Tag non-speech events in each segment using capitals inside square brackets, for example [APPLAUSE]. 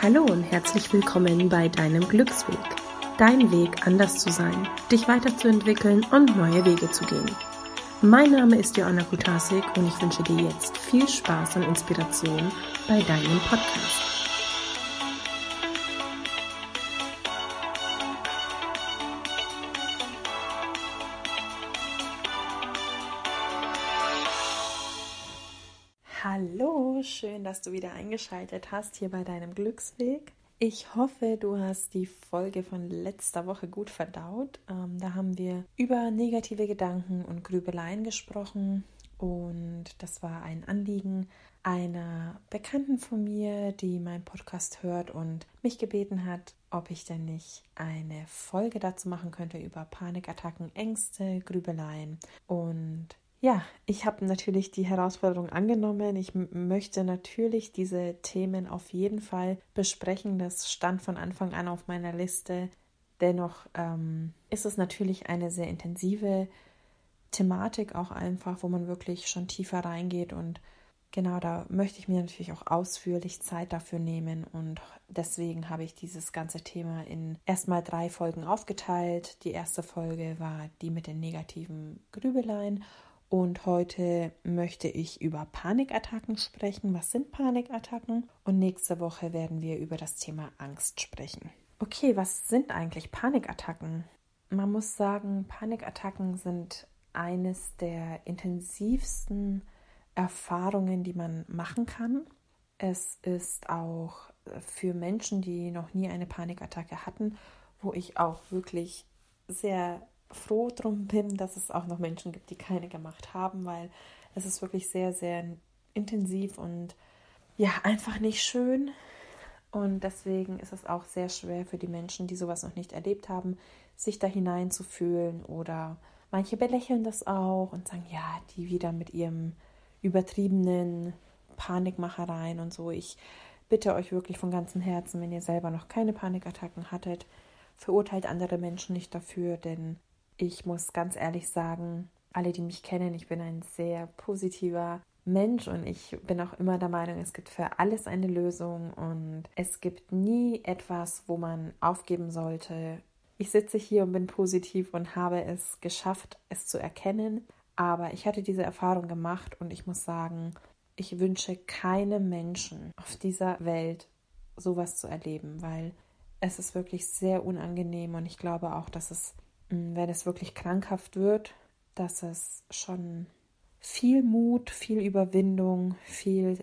Hallo und herzlich willkommen bei deinem Glücksweg. Dein Weg, anders zu sein, dich weiterzuentwickeln und neue Wege zu gehen. Mein Name ist Joanna Kutasik und ich wünsche dir jetzt viel Spaß und Inspiration bei deinem Podcast. Dass du wieder eingeschaltet hast hier bei deinem Glücksweg. Ich hoffe, du hast die Folge von letzter Woche gut verdaut. Ähm, da haben wir über negative Gedanken und Grübeleien gesprochen und das war ein Anliegen einer Bekannten von mir, die meinen Podcast hört und mich gebeten hat, ob ich denn nicht eine Folge dazu machen könnte über Panikattacken, Ängste, Grübeleien und ja, ich habe natürlich die Herausforderung angenommen. Ich möchte natürlich diese Themen auf jeden Fall besprechen. Das stand von Anfang an auf meiner Liste. Dennoch ähm, ist es natürlich eine sehr intensive Thematik auch einfach, wo man wirklich schon tiefer reingeht und genau da möchte ich mir natürlich auch ausführlich Zeit dafür nehmen und deswegen habe ich dieses ganze Thema in erstmal drei Folgen aufgeteilt. Die erste Folge war die mit den negativen Grübeleien und heute möchte ich über Panikattacken sprechen. Was sind Panikattacken? Und nächste Woche werden wir über das Thema Angst sprechen. Okay, was sind eigentlich Panikattacken? Man muss sagen, Panikattacken sind eines der intensivsten Erfahrungen, die man machen kann. Es ist auch für Menschen, die noch nie eine Panikattacke hatten, wo ich auch wirklich sehr froh drum bin, dass es auch noch Menschen gibt, die keine gemacht haben, weil es ist wirklich sehr, sehr intensiv und ja, einfach nicht schön. Und deswegen ist es auch sehr schwer für die Menschen, die sowas noch nicht erlebt haben, sich da hineinzufühlen. Oder manche belächeln das auch und sagen, ja, die wieder mit ihrem übertriebenen Panikmachereien und so. Ich bitte euch wirklich von ganzem Herzen, wenn ihr selber noch keine Panikattacken hattet, verurteilt andere Menschen nicht dafür, denn ich muss ganz ehrlich sagen, alle, die mich kennen, ich bin ein sehr positiver Mensch und ich bin auch immer der Meinung, es gibt für alles eine Lösung und es gibt nie etwas, wo man aufgeben sollte. Ich sitze hier und bin positiv und habe es geschafft, es zu erkennen, aber ich hatte diese Erfahrung gemacht und ich muss sagen, ich wünsche keinem Menschen auf dieser Welt sowas zu erleben, weil es ist wirklich sehr unangenehm und ich glaube auch, dass es wenn es wirklich krankhaft wird, dass es schon viel Mut, viel Überwindung, viel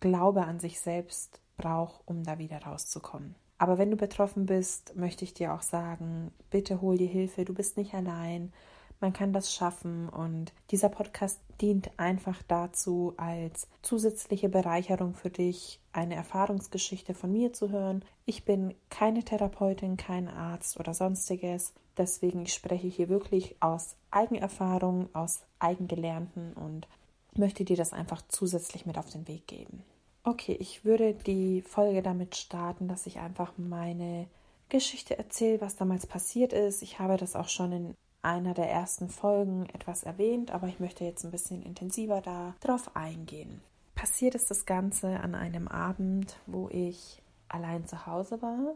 Glaube an sich selbst braucht, um da wieder rauszukommen. Aber wenn du betroffen bist, möchte ich dir auch sagen, bitte hol dir Hilfe, du bist nicht allein man kann das schaffen und dieser Podcast dient einfach dazu, als zusätzliche Bereicherung für dich eine Erfahrungsgeschichte von mir zu hören. Ich bin keine Therapeutin, kein Arzt oder sonstiges. Deswegen spreche ich hier wirklich aus Eigenerfahrung, aus Eigengelernten und möchte dir das einfach zusätzlich mit auf den Weg geben. Okay, ich würde die Folge damit starten, dass ich einfach meine Geschichte erzähle, was damals passiert ist. Ich habe das auch schon in einer der ersten Folgen etwas erwähnt, aber ich möchte jetzt ein bisschen intensiver darauf eingehen. Passiert ist das Ganze an einem Abend, wo ich allein zu Hause war.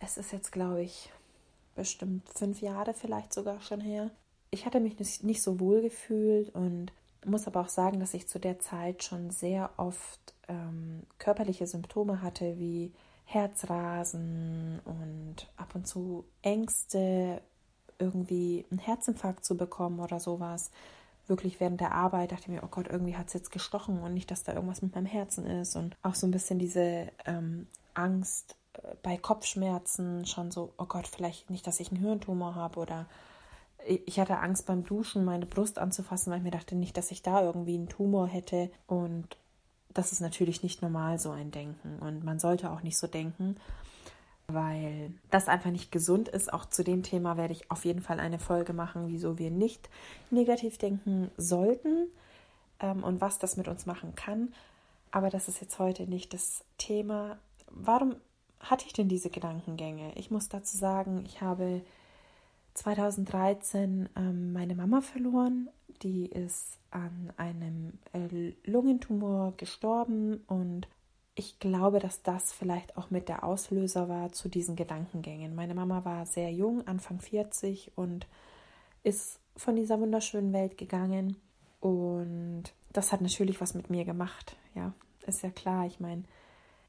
Es ist jetzt, glaube ich, bestimmt fünf Jahre vielleicht sogar schon her. Ich hatte mich nicht so wohl gefühlt und muss aber auch sagen, dass ich zu der Zeit schon sehr oft ähm, körperliche Symptome hatte, wie Herzrasen und ab und zu Ängste, irgendwie einen Herzinfarkt zu bekommen oder sowas. Wirklich während der Arbeit dachte ich mir, oh Gott, irgendwie hat es jetzt gestochen und nicht, dass da irgendwas mit meinem Herzen ist. Und auch so ein bisschen diese ähm, Angst äh, bei Kopfschmerzen, schon so, oh Gott, vielleicht nicht, dass ich einen Hirntumor habe oder ich hatte Angst beim Duschen, meine Brust anzufassen, weil ich mir dachte nicht, dass ich da irgendwie einen Tumor hätte. Und das ist natürlich nicht normal, so ein Denken. Und man sollte auch nicht so denken weil das einfach nicht gesund ist. Auch zu dem Thema werde ich auf jeden Fall eine Folge machen, wieso wir nicht negativ denken sollten ähm, und was das mit uns machen kann. Aber das ist jetzt heute nicht das Thema. Warum hatte ich denn diese Gedankengänge? Ich muss dazu sagen, ich habe 2013 ähm, meine Mama verloren. Die ist an einem äh, Lungentumor gestorben und ich glaube, dass das vielleicht auch mit der Auslöser war zu diesen Gedankengängen. Meine Mama war sehr jung, Anfang 40 und ist von dieser wunderschönen Welt gegangen. Und das hat natürlich was mit mir gemacht. Ja, ist ja klar. Ich meine,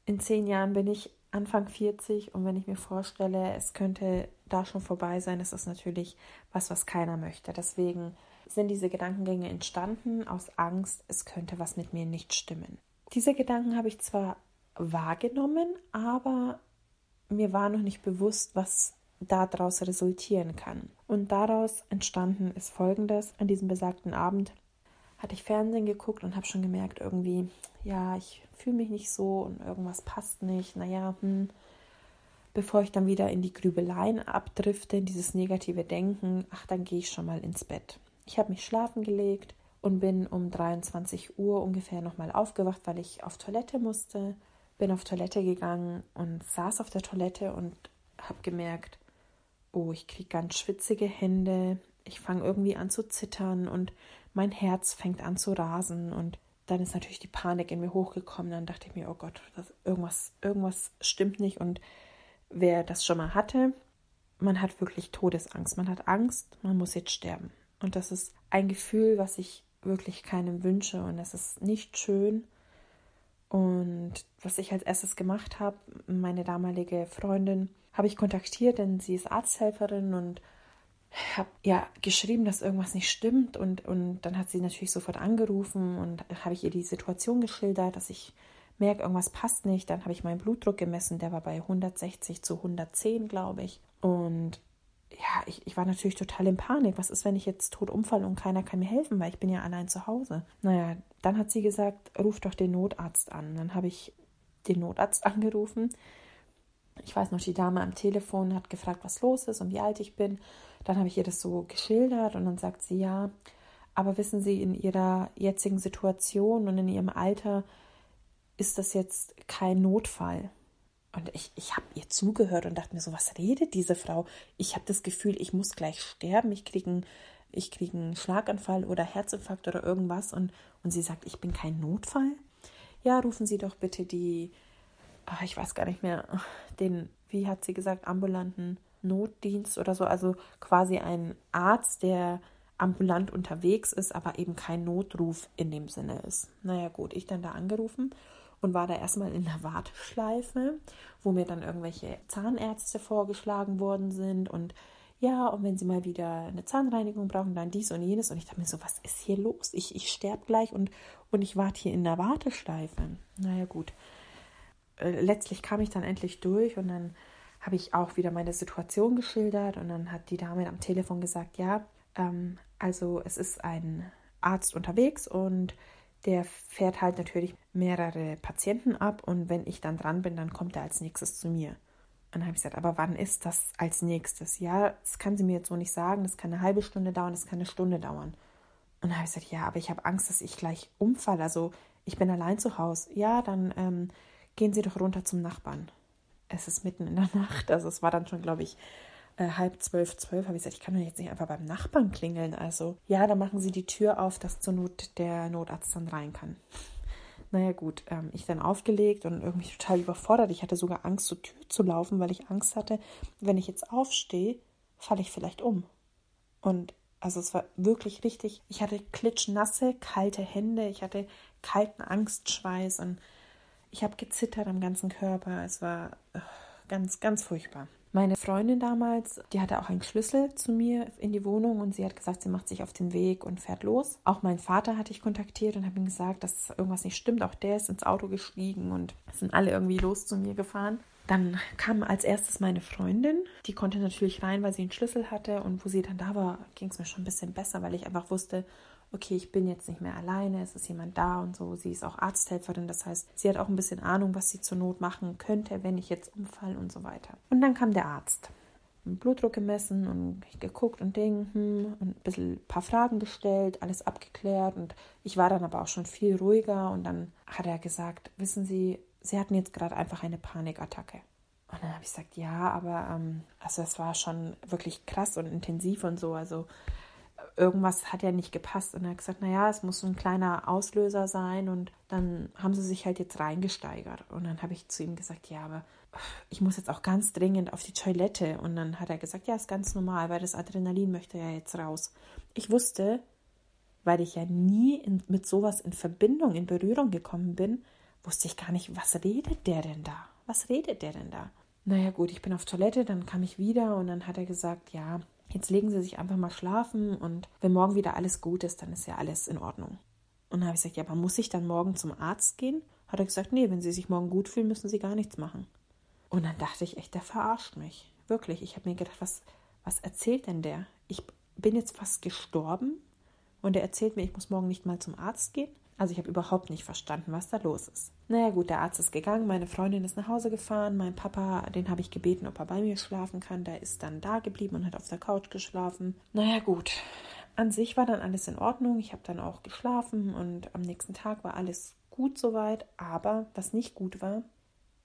in zehn Jahren bin ich Anfang 40 und wenn ich mir vorstelle, es könnte da schon vorbei sein, ist das natürlich was, was keiner möchte. Deswegen sind diese Gedankengänge entstanden aus Angst, es könnte was mit mir nicht stimmen. Diese Gedanken habe ich zwar wahrgenommen, aber mir war noch nicht bewusst, was daraus resultieren kann. Und daraus entstanden ist Folgendes. An diesem besagten Abend hatte ich Fernsehen geguckt und habe schon gemerkt, irgendwie, ja, ich fühle mich nicht so und irgendwas passt nicht. Naja, hm. Bevor ich dann wieder in die Grübeleien abdrifte, in dieses negative Denken, ach, dann gehe ich schon mal ins Bett. Ich habe mich schlafen gelegt, und bin um 23 Uhr ungefähr nochmal aufgewacht, weil ich auf Toilette musste. Bin auf Toilette gegangen und saß auf der Toilette und habe gemerkt, oh, ich kriege ganz schwitzige Hände, ich fange irgendwie an zu zittern und mein Herz fängt an zu rasen und dann ist natürlich die Panik in mir hochgekommen. Dann dachte ich mir, oh Gott, das, irgendwas, irgendwas stimmt nicht. Und wer das schon mal hatte, man hat wirklich Todesangst. Man hat Angst, man muss jetzt sterben. Und das ist ein Gefühl, was ich wirklich keinem wünsche und es ist nicht schön. Und was ich als erstes gemacht habe, meine damalige Freundin habe ich kontaktiert, denn sie ist Arzthelferin und habe ja geschrieben, dass irgendwas nicht stimmt und, und dann hat sie natürlich sofort angerufen und habe ich ihr die Situation geschildert, dass ich merke, irgendwas passt nicht. Dann habe ich meinen Blutdruck gemessen, der war bei 160 zu 110, glaube ich. Und ja, ich, ich war natürlich total in Panik. Was ist, wenn ich jetzt tot umfalle und keiner kann mir helfen, weil ich bin ja allein zu Hause? Naja, dann hat sie gesagt, ruf doch den Notarzt an. Dann habe ich den Notarzt [LAUGHS] angerufen. Ich weiß noch, die Dame am Telefon hat gefragt, was los ist und wie alt ich bin. Dann habe ich ihr das so geschildert und dann sagt sie, ja, aber wissen Sie, in Ihrer jetzigen Situation und in Ihrem Alter ist das jetzt kein Notfall. Und ich, ich habe ihr zugehört und dachte mir so, was redet diese Frau? Ich habe das Gefühl, ich muss gleich sterben, ich kriege einen, ich krieg einen Schlaganfall oder Herzinfarkt oder irgendwas. Und, und sie sagt, ich bin kein Notfall. Ja, rufen Sie doch bitte die, ach, ich weiß gar nicht mehr, den, wie hat sie gesagt, ambulanten Notdienst oder so. Also quasi ein Arzt, der ambulant unterwegs ist, aber eben kein Notruf in dem Sinne ist. Naja gut, ich dann da angerufen und war da erstmal in der Warteschleife, wo mir dann irgendwelche Zahnärzte vorgeschlagen worden sind und ja, und wenn sie mal wieder eine Zahnreinigung brauchen, dann dies und jenes. Und ich dachte mir so, was ist hier los? Ich, ich sterbe gleich und, und ich warte hier in der Warteschleife. Naja, gut. Äh, letztlich kam ich dann endlich durch und dann habe ich auch wieder meine Situation geschildert und dann hat die Dame am Telefon gesagt, ja, ähm, also es ist ein Arzt unterwegs und der fährt halt natürlich mehrere Patienten ab und wenn ich dann dran bin, dann kommt er als nächstes zu mir. Und dann habe ich gesagt, aber wann ist das als nächstes? Ja, das kann sie mir jetzt so nicht sagen, das kann eine halbe Stunde dauern, das kann eine Stunde dauern. Und dann habe ich gesagt, ja, aber ich habe Angst, dass ich gleich umfalle. Also ich bin allein zu Hause. Ja, dann ähm, gehen Sie doch runter zum Nachbarn. Es ist mitten in der [LAUGHS] Nacht, also es war dann schon, glaube ich, äh, halb zwölf, zwölf, habe ich gesagt, ich kann doch jetzt nicht einfach beim Nachbarn klingeln. Also ja, dann machen Sie die Tür auf, dass zur Not der Notarzt dann rein kann. [LAUGHS] Naja gut, ähm, ich dann aufgelegt und irgendwie total überfordert. Ich hatte sogar Angst, zur Tür zu laufen, weil ich Angst hatte, wenn ich jetzt aufstehe, falle ich vielleicht um. Und also es war wirklich richtig. Ich hatte klitschnasse, kalte Hände, ich hatte kalten Angstschweiß und ich habe gezittert am ganzen Körper. Es war äh, ganz, ganz furchtbar. Meine Freundin damals, die hatte auch einen Schlüssel zu mir in die Wohnung und sie hat gesagt, sie macht sich auf den Weg und fährt los. Auch meinen Vater hatte ich kontaktiert und habe ihm gesagt, dass irgendwas nicht stimmt. Auch der ist ins Auto gestiegen und sind alle irgendwie los zu mir gefahren. Dann kam als erstes meine Freundin. Die konnte natürlich rein, weil sie einen Schlüssel hatte. Und wo sie dann da war, ging es mir schon ein bisschen besser, weil ich einfach wusste, okay, ich bin jetzt nicht mehr alleine, es ist jemand da und so. Sie ist auch Arzthelferin, das heißt, sie hat auch ein bisschen Ahnung, was sie zur Not machen könnte, wenn ich jetzt umfall und so weiter. Und dann kam der Arzt. Blutdruck gemessen und geguckt und Ding hm, und ein bisschen ein paar Fragen gestellt, alles abgeklärt und ich war dann aber auch schon viel ruhiger und dann hat er gesagt, wissen Sie, Sie hatten jetzt gerade einfach eine Panikattacke. Und dann habe ich gesagt, ja, aber ähm, also es war schon wirklich krass und intensiv und so, also irgendwas hat ja nicht gepasst. Und er hat gesagt, naja, es muss ein kleiner Auslöser sein. Und dann haben sie sich halt jetzt reingesteigert. Und dann habe ich zu ihm gesagt, ja, aber ich muss jetzt auch ganz dringend auf die Toilette. Und dann hat er gesagt, ja, ist ganz normal, weil das Adrenalin möchte ja jetzt raus. Ich wusste, weil ich ja nie in, mit sowas in Verbindung, in Berührung gekommen bin, wusste ich gar nicht, was redet der denn da? Was redet der denn da? Naja, gut, ich bin auf Toilette, dann kam ich wieder und dann hat er gesagt, ja, jetzt legen Sie sich einfach mal schlafen und wenn morgen wieder alles gut ist, dann ist ja alles in Ordnung. Und dann habe ich gesagt, ja, aber muss ich dann morgen zum Arzt gehen? Hat er gesagt, nee, wenn Sie sich morgen gut fühlen, müssen Sie gar nichts machen. Und dann dachte ich echt, der verarscht mich. Wirklich. Ich habe mir gedacht, was, was erzählt denn der? Ich bin jetzt fast gestorben und er erzählt mir, ich muss morgen nicht mal zum Arzt gehen. Also ich habe überhaupt nicht verstanden, was da los ist. Naja gut, der Arzt ist gegangen, meine Freundin ist nach Hause gefahren, mein Papa, den habe ich gebeten, ob er bei mir schlafen kann. Der ist dann da geblieben und hat auf der Couch geschlafen. Naja gut, an sich war dann alles in Ordnung. Ich habe dann auch geschlafen und am nächsten Tag war alles gut soweit. Aber was nicht gut war,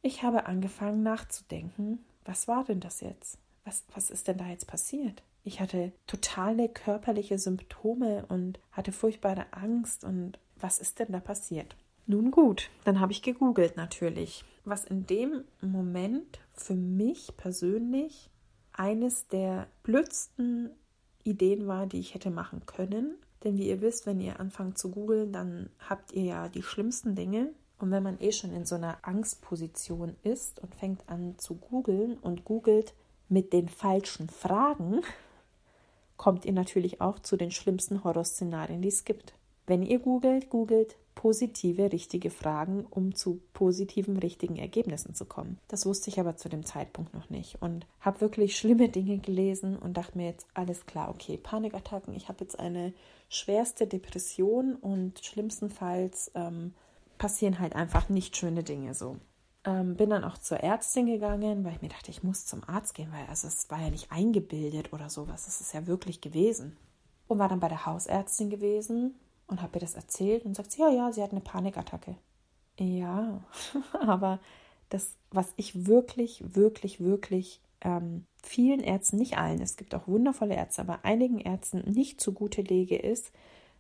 ich habe angefangen nachzudenken, was war denn das jetzt? Was, was ist denn da jetzt passiert? Ich hatte totale körperliche Symptome und hatte furchtbare Angst. Und was ist denn da passiert? Nun gut, dann habe ich gegoogelt natürlich, was in dem Moment für mich persönlich eines der blödsten Ideen war, die ich hätte machen können. Denn wie ihr wisst, wenn ihr anfangt zu googeln, dann habt ihr ja die schlimmsten Dinge. Und wenn man eh schon in so einer Angstposition ist und fängt an zu googeln und googelt mit den falschen Fragen, [LAUGHS] kommt ihr natürlich auch zu den schlimmsten Horrorszenarien, die es gibt. Wenn ihr googelt, googelt positive, richtige Fragen, um zu positiven, richtigen Ergebnissen zu kommen. Das wusste ich aber zu dem Zeitpunkt noch nicht und habe wirklich schlimme Dinge gelesen und dachte mir jetzt alles klar, okay, Panikattacken, ich habe jetzt eine schwerste Depression und schlimmstenfalls ähm, passieren halt einfach nicht schöne Dinge so. Ähm, bin dann auch zur Ärztin gegangen, weil ich mir dachte, ich muss zum Arzt gehen, weil also es war ja nicht eingebildet oder sowas, es ist ja wirklich gewesen. Und war dann bei der Hausärztin gewesen und habe ihr das erzählt und sagt sie, ja, ja, sie hat eine Panikattacke. Ja, [LAUGHS] aber das, was ich wirklich, wirklich, wirklich ähm, vielen Ärzten, nicht allen, es gibt auch wundervolle Ärzte, aber einigen Ärzten nicht zugute lege, ist,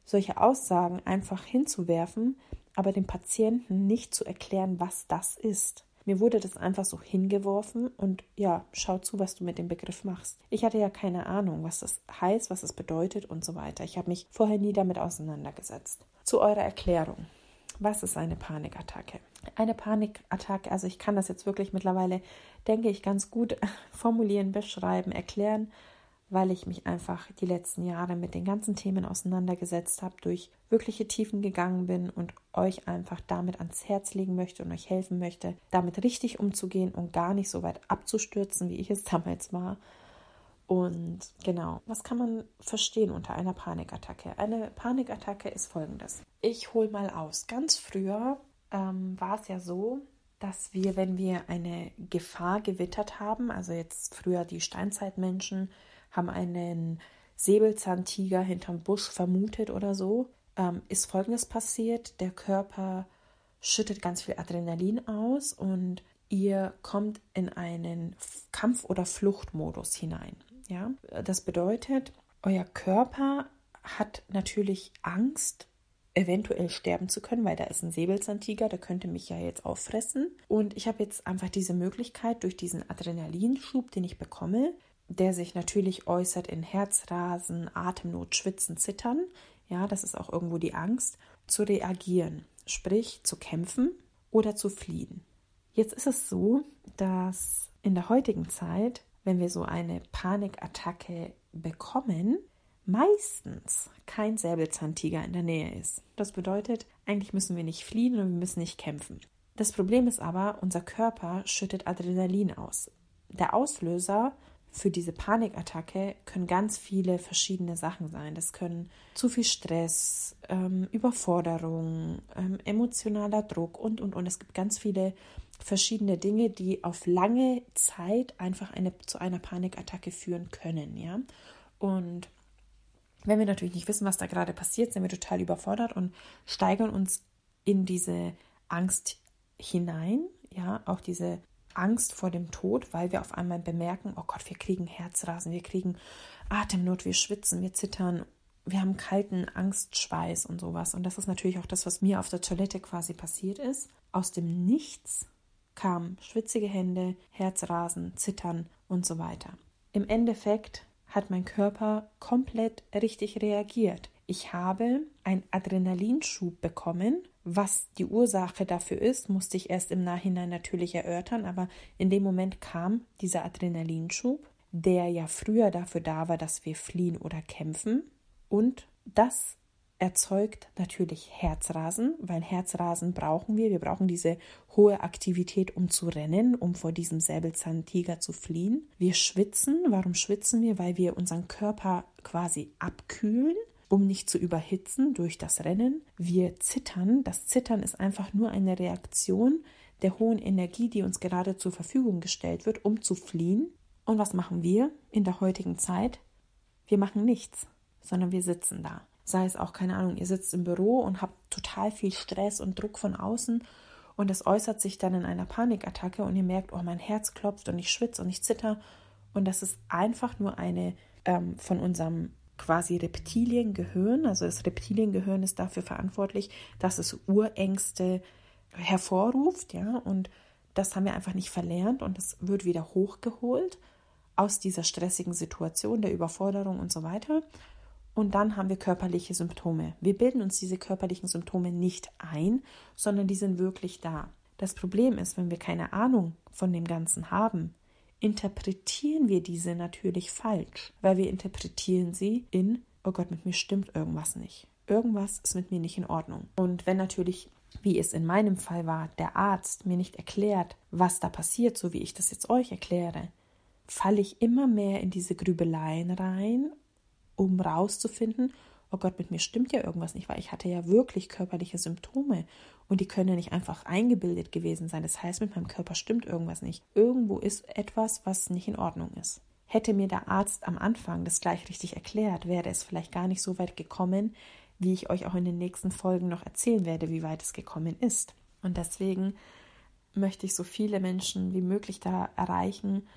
solche Aussagen einfach hinzuwerfen, aber dem Patienten nicht zu erklären, was das ist. Mir wurde das einfach so hingeworfen und ja, schau zu, was du mit dem Begriff machst. Ich hatte ja keine Ahnung, was das heißt, was es bedeutet und so weiter. Ich habe mich vorher nie damit auseinandergesetzt. Zu eurer Erklärung. Was ist eine Panikattacke? Eine Panikattacke, also ich kann das jetzt wirklich mittlerweile, denke ich, ganz gut [LAUGHS] formulieren, beschreiben, erklären weil ich mich einfach die letzten Jahre mit den ganzen Themen auseinandergesetzt habe, durch wirkliche Tiefen gegangen bin und euch einfach damit ans Herz legen möchte und euch helfen möchte, damit richtig umzugehen und gar nicht so weit abzustürzen, wie ich es [LAUGHS] damals war. Und genau, was kann man verstehen unter einer Panikattacke? Eine Panikattacke ist folgendes. Ich hole mal aus. Ganz früher ähm, war es ja so, dass wir, wenn wir eine Gefahr gewittert haben, also jetzt früher die Steinzeitmenschen, haben einen Säbelzahntiger hinterm Busch vermutet oder so, ähm, ist Folgendes passiert. Der Körper schüttet ganz viel Adrenalin aus und ihr kommt in einen Kampf- oder Fluchtmodus hinein. Ja, das bedeutet, euer Körper hat natürlich Angst, eventuell sterben zu können, weil da ist ein Säbelzahntiger, der könnte mich ja jetzt auffressen. Und ich habe jetzt einfach diese Möglichkeit durch diesen Adrenalinschub, den ich bekomme, der sich natürlich äußert in Herzrasen, Atemnot, Schwitzen, Zittern, ja, das ist auch irgendwo die Angst, zu reagieren, sprich zu kämpfen oder zu fliehen. Jetzt ist es so, dass in der heutigen Zeit, wenn wir so eine Panikattacke bekommen, meistens kein Säbelzahntiger in der Nähe ist. Das bedeutet, eigentlich müssen wir nicht fliehen und wir müssen nicht kämpfen. Das Problem ist aber, unser Körper schüttet Adrenalin aus. Der Auslöser für diese Panikattacke können ganz viele verschiedene Sachen sein. Das können zu viel Stress, ähm, Überforderung, ähm, emotionaler Druck und, und, und. Es gibt ganz viele verschiedene Dinge, die auf lange Zeit einfach eine, zu einer Panikattacke führen können, ja. Und wenn wir natürlich nicht wissen, was da gerade passiert, sind wir total überfordert und steigern uns in diese Angst hinein, ja, auch diese Angst vor dem Tod, weil wir auf einmal bemerken, oh Gott, wir kriegen Herzrasen, wir kriegen Atemnot, wir schwitzen, wir zittern wir haben kalten Angstschweiß und sowas. Und das ist natürlich auch das, was mir auf der Toilette quasi passiert ist. Aus dem Nichts kamen schwitzige Hände, Herzrasen, Zittern und so weiter. Im Endeffekt hat mein Körper komplett richtig reagiert. Ich habe einen Adrenalinschub bekommen. Was die Ursache dafür ist, musste ich erst im Nachhinein natürlich erörtern, aber in dem Moment kam dieser Adrenalinschub, der ja früher dafür da war, dass wir fliehen oder kämpfen. Und das erzeugt natürlich Herzrasen, weil Herzrasen brauchen wir. Wir brauchen diese hohe Aktivität, um zu rennen, um vor diesem Säbelzahntiger zu fliehen. Wir schwitzen. Warum schwitzen wir? Weil wir unseren Körper quasi abkühlen um nicht zu überhitzen durch das Rennen. Wir zittern. Das Zittern ist einfach nur eine Reaktion der hohen Energie, die uns gerade zur Verfügung gestellt wird, um zu fliehen. Und was machen wir in der heutigen Zeit? Wir machen nichts, sondern wir sitzen da sei es auch, keine Ahnung, ihr sitzt im Büro und habt total viel Stress und Druck von außen und es äußert sich dann in einer Panikattacke und ihr merkt, oh, mein Herz klopft und ich schwitze und ich zitter und das ist einfach nur eine ähm, von unserem quasi Reptiliengehirn, also das Reptiliengehirn ist dafür verantwortlich, dass es Urängste hervorruft, ja, und das haben wir einfach nicht verlernt und es wird wieder hochgeholt aus dieser stressigen Situation, der Überforderung und so weiter. Und dann haben wir körperliche Symptome. Wir bilden uns diese körperlichen Symptome nicht ein, sondern die sind wirklich da. Das Problem ist, wenn wir keine Ahnung von dem Ganzen haben, interpretieren wir diese natürlich falsch, weil wir interpretieren sie in, oh Gott, mit mir stimmt irgendwas nicht. Irgendwas ist mit mir nicht in Ordnung. Und wenn natürlich, wie es in meinem Fall war, der Arzt mir nicht erklärt, was da passiert, so wie ich das jetzt euch erkläre, falle ich immer mehr in diese Grübeleien rein um rauszufinden, oh Gott, mit mir stimmt ja irgendwas nicht, weil ich hatte ja wirklich körperliche Symptome und die können ja nicht einfach eingebildet gewesen sein. Das heißt, mit meinem Körper stimmt irgendwas nicht. Irgendwo ist etwas, was nicht in Ordnung ist. Hätte mir der Arzt am Anfang das gleich richtig erklärt, wäre es vielleicht gar nicht so weit gekommen, wie ich euch auch in den nächsten Folgen noch erzählen werde, wie weit es gekommen ist. Und deswegen möchte ich so viele Menschen wie möglich da erreichen,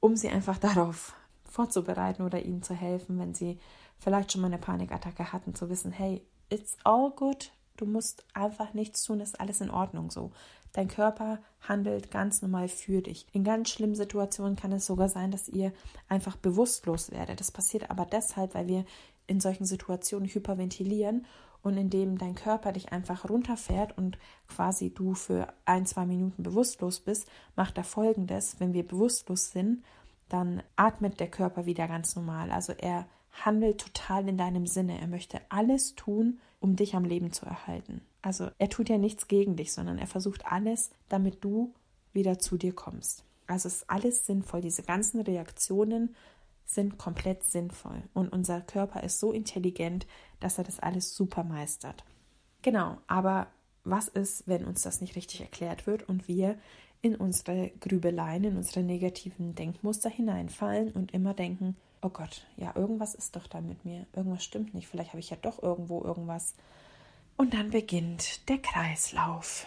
um sie einfach [LAUGHS] darauf vorzubereiten oder ihnen zu helfen, wenn sie vielleicht schon mal eine Panikattacke hatten, zu wissen, hey, it's all good, du musst einfach nichts tun, ist alles in Ordnung so. Dein Körper handelt ganz normal für dich. In ganz schlimmen Situationen kann es sogar sein, dass ihr einfach bewusstlos werdet. Das passiert aber deshalb, weil wir in solchen Situationen hyperventilieren und indem dein Körper dich einfach runterfährt und quasi du für ein, zwei Minuten bewusstlos bist, macht er folgendes, wenn wir bewusstlos sind, dann atmet der Körper wieder ganz normal. Also er handelt total in deinem Sinne. Er möchte alles tun, um dich am Leben zu erhalten. Also er tut ja nichts gegen dich, sondern er versucht alles, damit du wieder zu dir kommst. Also es ist alles sinnvoll. Diese ganzen Reaktionen sind komplett sinnvoll. Und unser Körper ist so intelligent, dass er das alles super meistert. Genau, aber was ist, wenn uns das nicht richtig erklärt wird und wir in unsere Grübeleien, in unsere negativen Denkmuster hineinfallen und immer denken, oh Gott, ja, irgendwas ist doch da mit mir, irgendwas stimmt nicht, vielleicht habe ich ja doch irgendwo irgendwas. Und dann beginnt der Kreislauf.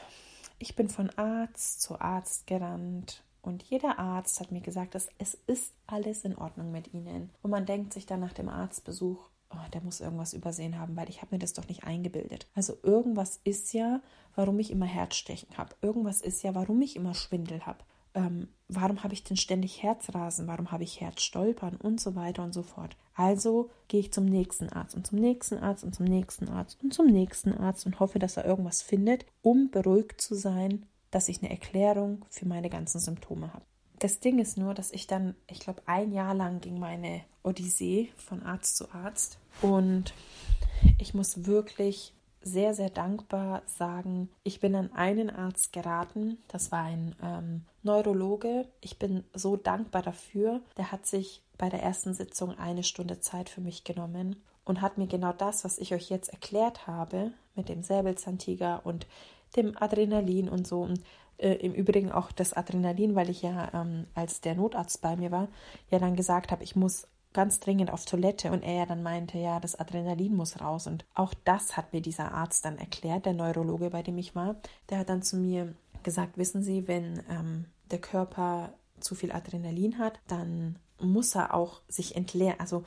Ich bin von Arzt zu Arzt gerannt und jeder Arzt hat mir gesagt, dass es ist alles in Ordnung mit ihnen. Und man denkt sich dann nach dem Arztbesuch, oh, der muss irgendwas übersehen haben, weil ich habe mir das doch nicht eingebildet. Also irgendwas ist ja, warum ich immer Herzstechen habe. Irgendwas ist ja, warum ich immer Schwindel habe. Ähm, warum habe ich denn ständig Herzrasen? Warum habe ich Herzstolpern und so weiter und so fort? Also gehe ich zum nächsten Arzt und zum nächsten Arzt und zum nächsten Arzt und zum nächsten Arzt und hoffe, dass er irgendwas findet, um beruhigt zu sein, dass ich eine Erklärung für meine ganzen Symptome habe. Das Ding ist nur, dass ich dann, ich glaube, ein Jahr lang ging meine Odyssee von Arzt zu Arzt. Und ich muss wirklich sehr, sehr dankbar sagen, ich bin an einen Arzt geraten. Das war ein ähm, Neurologe. Ich bin so dankbar dafür. Der hat sich bei der ersten Sitzung eine Stunde Zeit für mich genommen und hat mir genau das, was ich euch jetzt erklärt habe, mit dem Säbelzahntiger und dem Adrenalin und so. Und äh, im Übrigen auch das Adrenalin, weil ich ja, ähm, als der Notarzt bei mir war, ja dann gesagt habe, ich muss ganz dringend auf Toilette und er dann meinte, ja, das Adrenalin muss raus. Und auch das hat mir dieser Arzt dann erklärt, der Neurologe, bei dem ich war. Der hat dann zu mir gesagt, wissen Sie, wenn ähm, der Körper zu viel Adrenalin hat, dann muss er auch sich entleeren. Also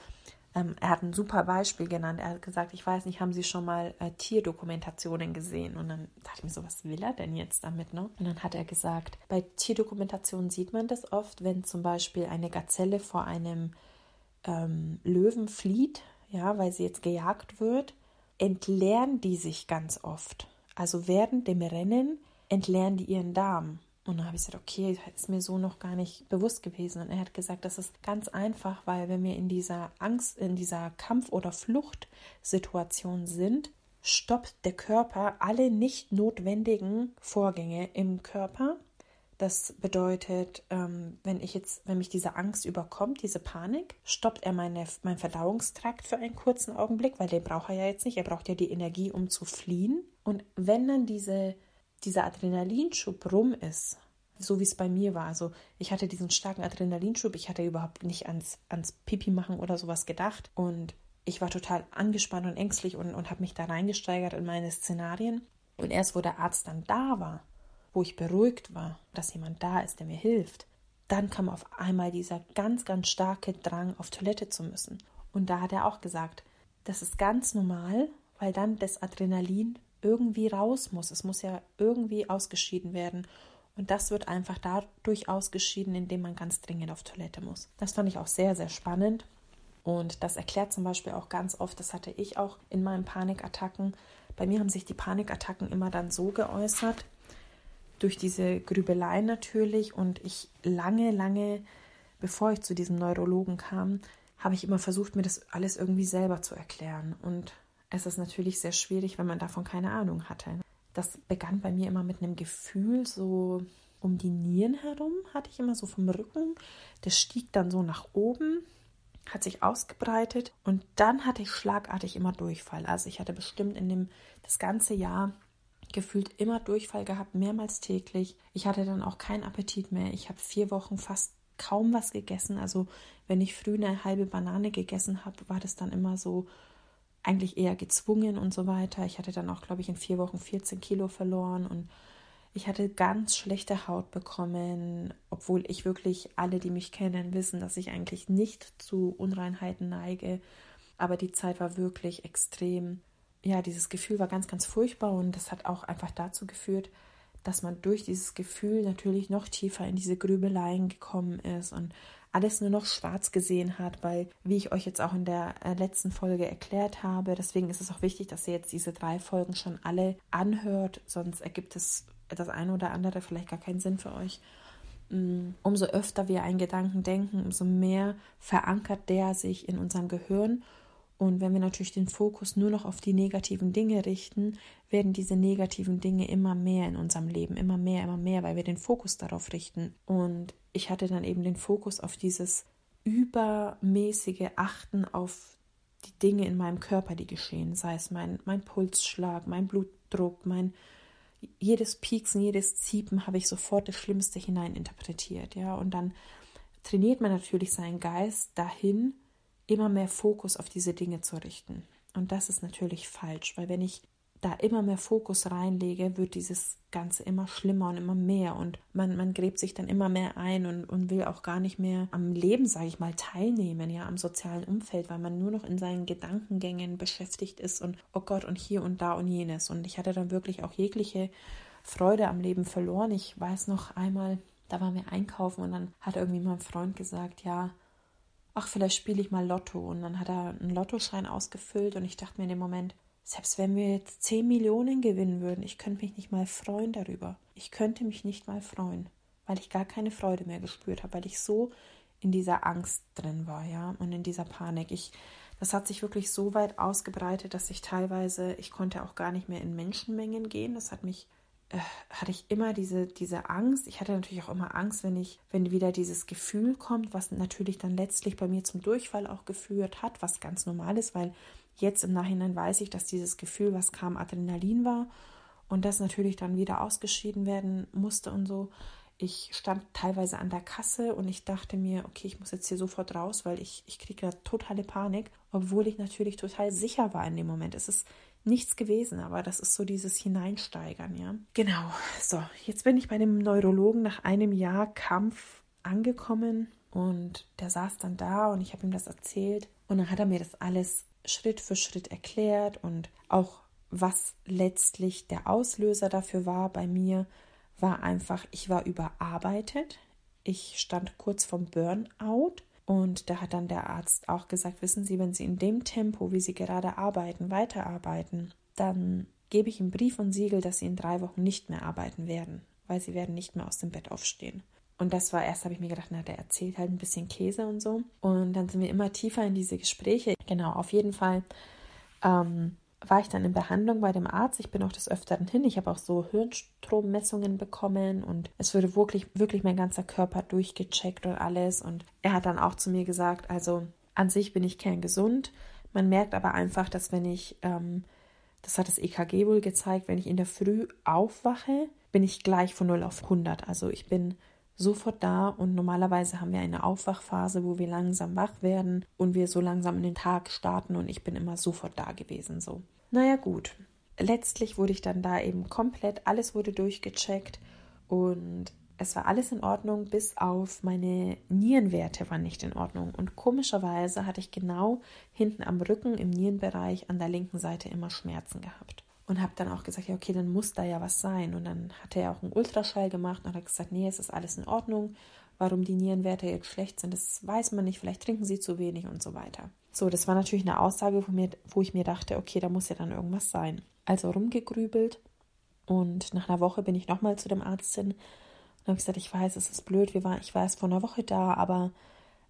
ähm, er hat ein super Beispiel genannt. Er hat gesagt, ich weiß nicht, haben Sie schon mal äh, Tierdokumentationen gesehen? Und dann dachte ich mir so, was will er denn jetzt damit? Ne? Und dann hat er gesagt, bei Tierdokumentationen sieht man das oft, wenn zum Beispiel eine Gazelle vor einem ähm, Löwen flieht, ja, weil sie jetzt gejagt wird, entleeren die sich ganz oft. Also während dem Rennen entleeren die ihren Darm. Und dann habe ich gesagt, okay, das ist mir so noch gar nicht bewusst gewesen. Und er hat gesagt, das ist ganz einfach, weil wenn wir in dieser Angst, in dieser Kampf- oder Fluchtsituation sind, stoppt der Körper alle nicht notwendigen Vorgänge im Körper. Das bedeutet, ähm, wenn ich jetzt, wenn mich diese Angst überkommt, diese Panik, stoppt er meine, mein Verdauungstrakt für einen kurzen Augenblick, weil den braucht er ja jetzt nicht. Er braucht ja die Energie, um zu fliehen. Und wenn dann diese dieser Adrenalinschub rum ist, so wie es bei mir war. Also ich hatte diesen starken Adrenalinschub, ich hatte überhaupt nicht ans, ans Pipi machen oder sowas gedacht und ich war total angespannt und ängstlich und, und habe mich da reingesteigert in meine Szenarien. Und erst wo der Arzt dann da war, wo ich beruhigt war, dass jemand da ist, der mir hilft, dann kam auf einmal dieser ganz, ganz starke Drang, auf Toilette zu müssen. Und da hat er auch gesagt, das ist ganz normal, weil dann das Adrenalin irgendwie raus muss. Es muss ja irgendwie ausgeschieden werden. Und das wird einfach dadurch ausgeschieden, indem man ganz dringend auf Toilette muss. Das fand ich auch sehr, sehr spannend. Und das erklärt zum Beispiel auch ganz oft, das hatte ich auch in meinen Panikattacken. Bei mir haben sich die Panikattacken immer dann so geäußert, durch diese Grübelei natürlich. Und ich lange, lange, bevor ich zu diesem Neurologen kam, habe ich immer versucht, mir das alles irgendwie selber zu erklären. Und es ist natürlich sehr schwierig, wenn man davon keine Ahnung hatte. Das begann bei mir immer mit einem Gefühl, so um die Nieren herum, hatte ich immer so vom Rücken. Das stieg dann so nach oben, hat sich ausgebreitet und dann hatte ich schlagartig immer Durchfall. Also ich hatte bestimmt in dem das ganze Jahr gefühlt immer Durchfall gehabt, mehrmals täglich. Ich hatte dann auch keinen Appetit mehr. Ich habe vier Wochen fast kaum was gegessen. Also wenn ich früh eine halbe Banane gegessen habe, war das dann immer so eigentlich eher gezwungen und so weiter. Ich hatte dann auch, glaube ich, in vier Wochen 14 Kilo verloren und ich hatte ganz schlechte Haut bekommen, obwohl ich wirklich, alle, die mich kennen, wissen, dass ich eigentlich nicht zu Unreinheiten neige. Aber die Zeit war wirklich extrem. Ja, dieses Gefühl war ganz, ganz furchtbar und das hat auch einfach dazu geführt, dass man durch dieses Gefühl natürlich noch tiefer in diese Grübeleien gekommen ist und alles nur noch schwarz gesehen hat, weil, wie ich euch jetzt auch in der äh, letzten Folge erklärt habe, deswegen ist es auch wichtig, dass ihr jetzt diese drei Folgen schon alle anhört, sonst ergibt es das eine oder andere vielleicht gar keinen Sinn für euch. Mm, umso öfter wir einen Gedanken denken, umso mehr verankert der sich in unserem Gehirn und wenn wir natürlich den Fokus nur noch auf die negativen Dinge richten, werden diese negativen Dinge immer mehr in unserem Leben, immer mehr, immer mehr, weil wir den Fokus darauf richten. Und ich hatte dann eben den Fokus auf dieses übermäßige Achten auf die Dinge in meinem Körper, die geschehen, sei es mein, mein Pulsschlag, mein Blutdruck, mein jedes Pieksen, jedes Ziepen habe ich sofort das Schlimmste hineininterpretiert, ja. Und dann trainiert man natürlich seinen Geist dahin, immer mehr Fokus auf diese Dinge zu richten. Und das ist natürlich falsch, weil wenn ich da immer mehr Fokus reinlege, wird dieses Ganze immer schlimmer und immer mehr und man, man gräbt sich dann immer mehr ein und, und will auch gar nicht mehr am Leben, sage ich mal, teilnehmen, ja, am sozialen Umfeld, weil man nur noch in seinen Gedankengängen beschäftigt ist und oh Gott und hier und da und jenes. Und ich hatte dann wirklich auch jegliche Freude am Leben verloren. Ich weiß noch einmal, da waren wir einkaufen und dann hat irgendwie mein Freund gesagt, ja, ach, vielleicht spiele ich mal Lotto. Und dann hat er einen Lottoschein ausgefüllt und ich dachte mir in dem Moment, selbst wenn wir jetzt 10 Millionen gewinnen würden, ich könnte mich nicht mal freuen darüber. Ich könnte mich nicht mal freuen, weil ich gar keine Freude mehr gespürt habe, weil ich so in dieser Angst drin war, ja, und in dieser Panik. Ich, das hat sich wirklich so weit ausgebreitet, dass ich teilweise, ich konnte auch gar nicht mehr in Menschenmengen gehen. Das hat mich hatte ich immer diese, diese Angst. Ich hatte natürlich auch immer Angst, wenn ich, wenn wieder dieses Gefühl kommt, was natürlich dann letztlich bei mir zum Durchfall auch geführt hat, was ganz normal ist, weil jetzt im Nachhinein weiß ich, dass dieses Gefühl, was kam, Adrenalin war und das natürlich dann wieder ausgeschieden werden musste und so. Ich stand teilweise an der Kasse und ich dachte mir, okay, ich muss jetzt hier sofort raus, weil ich, ich kriege da totale Panik, obwohl ich natürlich total sicher war in dem Moment. Es ist nichts gewesen, aber das ist so dieses Hineinsteigern, ja. Genau, so, jetzt bin ich bei dem Neurologen nach einem Jahr Kampf angekommen und der saß dann da und ich habe ihm das erzählt Und dann hat er mir das alles Schritt für Schritt erklärt und auch was letztlich der Auslöser dafür war bei mir, war einfach, ich war überarbeitet. Ich stand kurz vom Burnout und da hat dann der Arzt auch gesagt, wissen Sie, wenn Sie in dem Tempo, wie Sie gerade arbeiten, weiterarbeiten, dann gebe ich ihm Brief und Siegel, dass Sie in drei Wochen nicht mehr arbeiten werden, weil Sie werden nicht mehr aus dem Bett aufstehen. Und das war erst, habe ich mir gedacht, na, der erzählt halt ein bisschen Käse und so. Und dann sind wir immer tiefer in diese Gespräche. Genau, auf jeden Fall ähm, war ich dann in Behandlung bei dem Arzt. Ich bin auch des Öfteren hin. Ich habe auch so Hirnstrommessungen bekommen und es wurde wirklich, wirklich mein ganzer Körper durchgecheckt und alles. Und er hat dann auch zu mir gesagt, also an sich bin ich kerngesund. Man merkt aber einfach, dass wenn ich, ähm, das hat das EKG wohl gezeigt, wenn ich in der Früh aufwache, bin ich gleich von 0 auf 100. Also ich bin sofort da und normalerweise haben wir eine Aufwachphase, wo wir langsam wach werden und wir so langsam in den Tag starten und ich bin immer sofort da gewesen so. Naja gut, letztlich wurde ich dann da eben komplett, alles wurde durchgecheckt und es war alles in Ordnung, bis auf meine Nierenwerte waren nicht in Ordnung. Und komischerweise hatte ich genau hinten am Rücken im Nierenbereich an der linken Seite immer Schmerzen gehabt und habe dann auch gesagt, ja, okay, dann muss da ja was sein. Und dann hat er auch einen Ultraschall gemacht und hat gesagt, nee, es ist alles in Ordnung. Warum die Nierenwerte jetzt schlecht sind, das weiß man nicht. Vielleicht trinken sie zu wenig und so weiter. So, das war natürlich eine Aussage, wo, mir, wo ich mir dachte, okay, da muss ja dann irgendwas sein. Also rumgegrübelt und nach einer Woche bin ich nochmal zu dem Arzt hin und habe gesagt, ich weiß, es ist blöd, wir waren, ich war erst vor einer Woche da, aber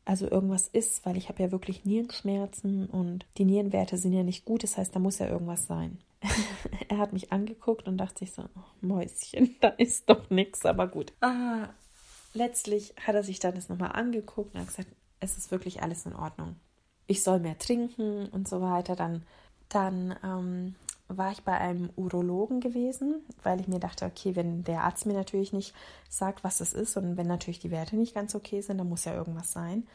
also irgendwas ist, weil ich habe ja wirklich Nierenschmerzen und die Nierenwerte sind ja nicht gut, das heißt, da muss ja irgendwas sein. [LAUGHS] er hat mich angeguckt und dachte sich so, oh, Mäuschen, [LAUGHS] da ist doch nichts, aber gut. Ah, letztlich hat er sich dann das nochmal angeguckt und hat gesagt, es ist wirklich alles in Ordnung. Ich soll mehr trinken und so weiter. Dann, dann ähm, war ich bei einem Urologen gewesen, weil ich mir dachte, okay, wenn der Arzt mir natürlich nicht sagt, was es ist und wenn natürlich die Werte nicht ganz okay sind, dann muss ja irgendwas sein.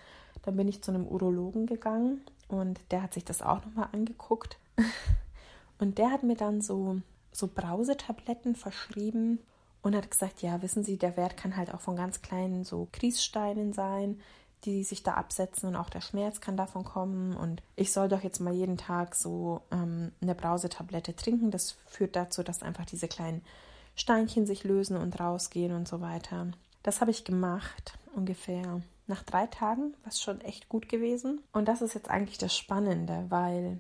Dann bin ich zu einem Urologen gegangen und der hat sich das auch nochmal angeguckt. [LAUGHS] Und der hat mir dann so, so Brausetabletten verschrieben und hat gesagt, ja, wissen Sie, der Wert kann halt auch von ganz kleinen so Kriessteinen sein, die sich da absetzen und auch der Schmerz kann davon kommen. Und ich soll doch jetzt mal jeden Tag so ähm, eine Brausetablette trinken. Das führt dazu, dass einfach diese kleinen Steinchen sich lösen und rausgehen und so weiter. Das habe ich gemacht, ungefähr nach drei Tagen, was schon echt gut gewesen. Und das ist jetzt eigentlich das Spannende, weil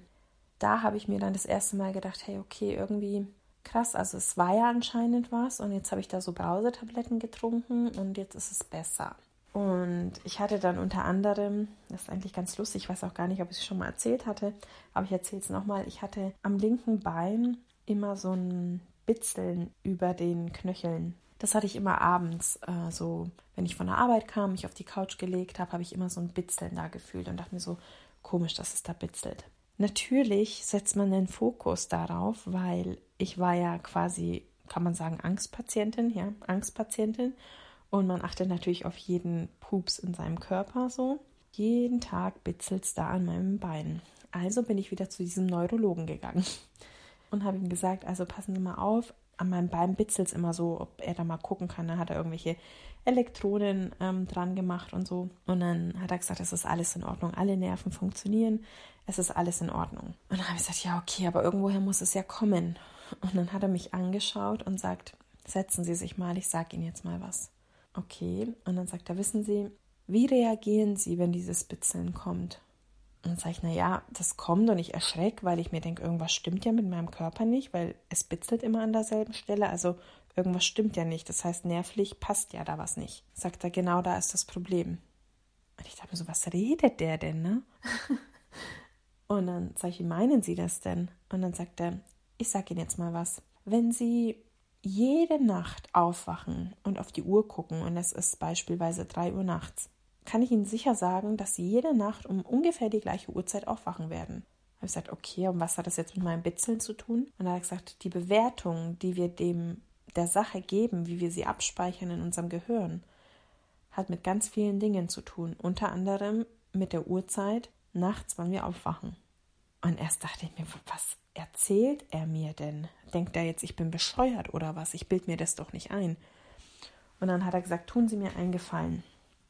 da habe ich mir dann das erste Mal gedacht, hey, okay, irgendwie krass, also es war ja anscheinend was und jetzt habe ich da so Brausetabletten getrunken und jetzt ist es besser. Und ich hatte dann unter anderem, das ist eigentlich ganz lustig, ich weiß auch gar nicht, ob ich es schon mal erzählt hatte, aber ich erzähle es nochmal, ich hatte am linken Bein immer so ein Bitzeln über den Knöcheln. Das hatte ich immer abends, äh, so wenn ich von der Arbeit kam, mich auf die Couch gelegt habe, habe ich immer so ein Bitzeln da gefühlt und dachte mir so, komisch, dass es da bitzelt. Natürlich setzt man den Fokus darauf, weil ich war ja quasi, kann man sagen, Angstpatientin, ja, Angstpatientin. Und man achtet natürlich auf jeden Pups in seinem Körper so. Jeden Tag bitzelt es da an meinem Bein. Also bin ich wieder zu diesem Neurologen gegangen [LAUGHS] und habe ihm gesagt, also passen Sie mal auf, an meinem Bein bitzelt es immer so, ob er da mal gucken kann. Da hat er irgendwelche Elektronen ähm, dran gemacht und so. Und dann hat er gesagt, es ist alles in Ordnung, alle Nerven funktionieren, es ist alles in Ordnung. Und dann habe ich gesagt, ja, okay, aber irgendwoher muss es ja kommen. Und dann hat er mich angeschaut und sagt, setzen Sie sich mal, ich sage Ihnen jetzt mal was. Okay, und dann sagt er, wissen Sie, wie reagieren Sie, wenn dieses Bitzeln kommt? Und dann sage ich, naja, das kommt und ich erschrecke, weil ich mir denke, irgendwas stimmt ja mit meinem Körper nicht, weil es bitzelt immer an derselben Stelle. Also irgendwas stimmt ja nicht. Das heißt, nervlich passt ja da was nicht. Sagt er, genau da ist das Problem. Und ich dachte mir so, was redet der denn, ne? [LAUGHS] und dann sage ich, wie meinen Sie das denn? Und dann sagt er, ich sage Ihnen jetzt mal was. Wenn Sie jede Nacht aufwachen und auf die Uhr gucken, und es ist beispielsweise 3 Uhr nachts, kann ich Ihnen sicher sagen, dass Sie jede Nacht um ungefähr die gleiche Uhrzeit aufwachen werden. Habe ich gesagt, okay, und was hat das jetzt mit meinem Bitzeln zu tun? Und er hat gesagt, die Bewertung, die wir dem der Sache geben, wie wir sie abspeichern in unserem Gehirn, hat mit ganz vielen Dingen zu tun, unter anderem mit der Uhrzeit nachts, wann wir aufwachen. Und erst dachte ich mir, was erzählt er mir denn? Denkt er jetzt, ich bin bescheuert oder was? Ich bild mir das doch nicht ein. Und dann hat er gesagt, tun Sie mir einen Gefallen.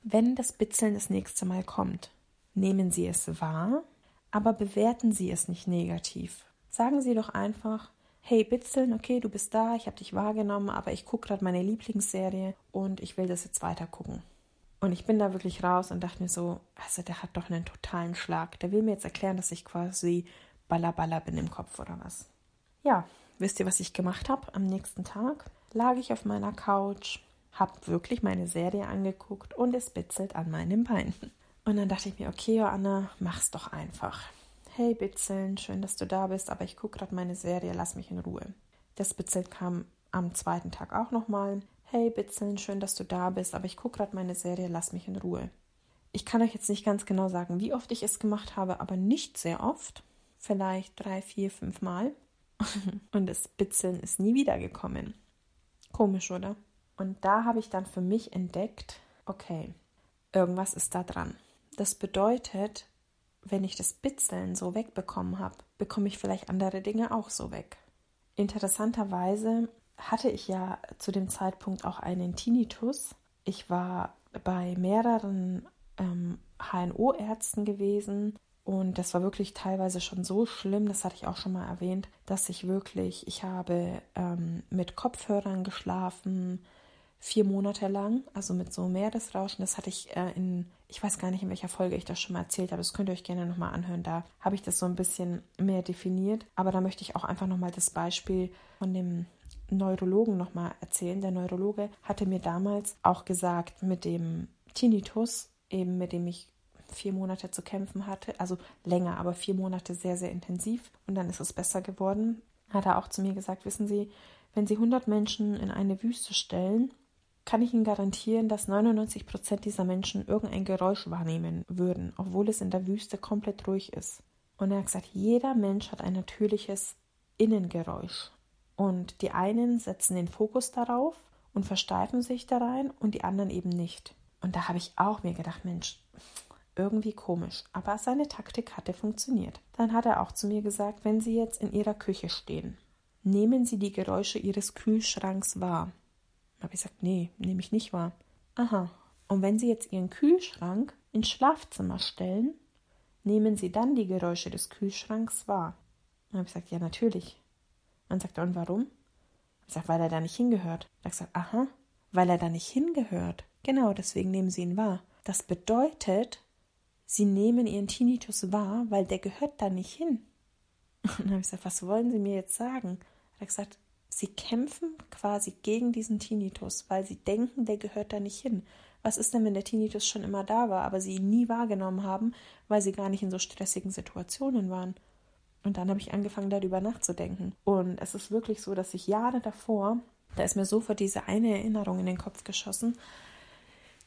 Wenn das Bitzeln das nächste Mal kommt, nehmen Sie es wahr, Aber bewerten Sie es nicht negativ. Sagen Sie doch einfach, hey Bitzeln, okay, du bist da, ich habe dich wahrgenommen, aber ich gucke gerade meine Lieblingsserie und ich will das jetzt weiter gucken. Und ich bin da wirklich raus und dachte mir so, also der hat doch einen totalen Schlag. Der will mir jetzt erklären, dass ich quasi ballerballer bin im Kopf oder was. Ja, wisst ihr, was ich gemacht habe? Am nächsten Tag lag ich auf meiner Couch, habe wirklich meine Serie angeguckt und es bitzelt an meinem Bein. Und dann dachte ich mir, okay, Joanna, mach's doch einfach. Hey Bitzeln, schön, dass du da bist, aber ich gucke gerade meine Serie, lass mich in Ruhe. Das Bitzeln kam am zweiten Tag auch nochmal. Hey Bitzeln, schön, dass du da bist, aber ich gucke gerade meine Serie, lass mich in Ruhe. Ich kann euch jetzt nicht ganz genau sagen, wie oft ich es gemacht habe, aber nicht sehr oft. Vielleicht drei, vier, fünf Mal. [LAUGHS] Und das Bitzeln ist nie wiedergekommen. Komisch, oder? Und da habe ich dann für mich entdeckt, okay, irgendwas ist da dran. Das bedeutet, wenn ich das Bitzeln so wegbekommen habe, bekomme ich vielleicht andere Dinge auch so weg. Interessanterweise hatte ich ja zu dem Zeitpunkt auch einen Tinnitus. Ich war bei mehreren ähm, HNO-Ärzten gewesen und das war wirklich teilweise schon so schlimm, das hatte ich auch schon mal erwähnt, dass ich wirklich, ich habe ähm, mit Kopfhörern geschlafen, vier Monate lang, also mit so Meeresrauschen. Das hatte ich äh, in, ich weiß gar nicht, in welcher Folge ich das schon mal erzählt habe. Das könnt ihr euch gerne nochmal anhören. Da habe ich das so ein bisschen mehr definiert. Aber da möchte ich auch einfach nochmal das Beispiel von dem Neurologen nochmal erzählen. Der Neurologe hatte mir damals auch gesagt, mit dem Tinnitus, eben mit dem ich vier Monate zu kämpfen hatte, also länger, aber vier Monate sehr, sehr intensiv und dann ist es besser geworden, hat er auch zu mir gesagt, wissen Sie, wenn Sie 100 Menschen in eine Wüste stellen kann ich Ihnen garantieren, dass 99 Prozent dieser Menschen irgendein Geräusch wahrnehmen würden, obwohl es in der Wüste komplett ruhig ist. Und er hat gesagt, jeder Mensch hat ein natürliches Innengeräusch. Und die einen setzen den Fokus darauf und versteifen sich da rein und die anderen eben nicht. Und da habe ich auch mir gedacht, Mensch, irgendwie komisch. Aber seine Taktik hatte funktioniert. Dann hat er auch zu mir gesagt, wenn Sie jetzt in Ihrer Küche stehen, nehmen Sie die Geräusche Ihres Kühlschranks wahr habe ich gesagt, nee, nehme ich nicht wahr. Aha. Und wenn Sie jetzt Ihren Kühlschrank ins Schlafzimmer stellen, nehmen Sie dann die Geräusche des Kühlschranks wahr. Dann habe ich gesagt, ja, natürlich. Dann sagt er, und warum? Ich sage, weil er da nicht hingehört. Da habe ich gesagt, aha, weil er da nicht hingehört. Genau, deswegen nehmen Sie ihn wahr. Das bedeutet, Sie nehmen Ihren Tinnitus wahr, weil der gehört da nicht hin. Und [LAUGHS] dann habe ich gesagt, was wollen Sie mir jetzt sagen? Er hat gesagt, Sie kämpfen quasi gegen diesen Tinnitus, weil sie denken, der gehört da nicht hin. Was ist denn, wenn der Tinnitus schon immer da war, aber sie ihn nie wahrgenommen haben, weil sie gar nicht in so stressigen Situationen waren? Und dann habe ich angefangen, darüber nachzudenken. Und es ist wirklich so, dass ich Jahre davor, da ist mir sofort diese eine Erinnerung in den Kopf geschossen,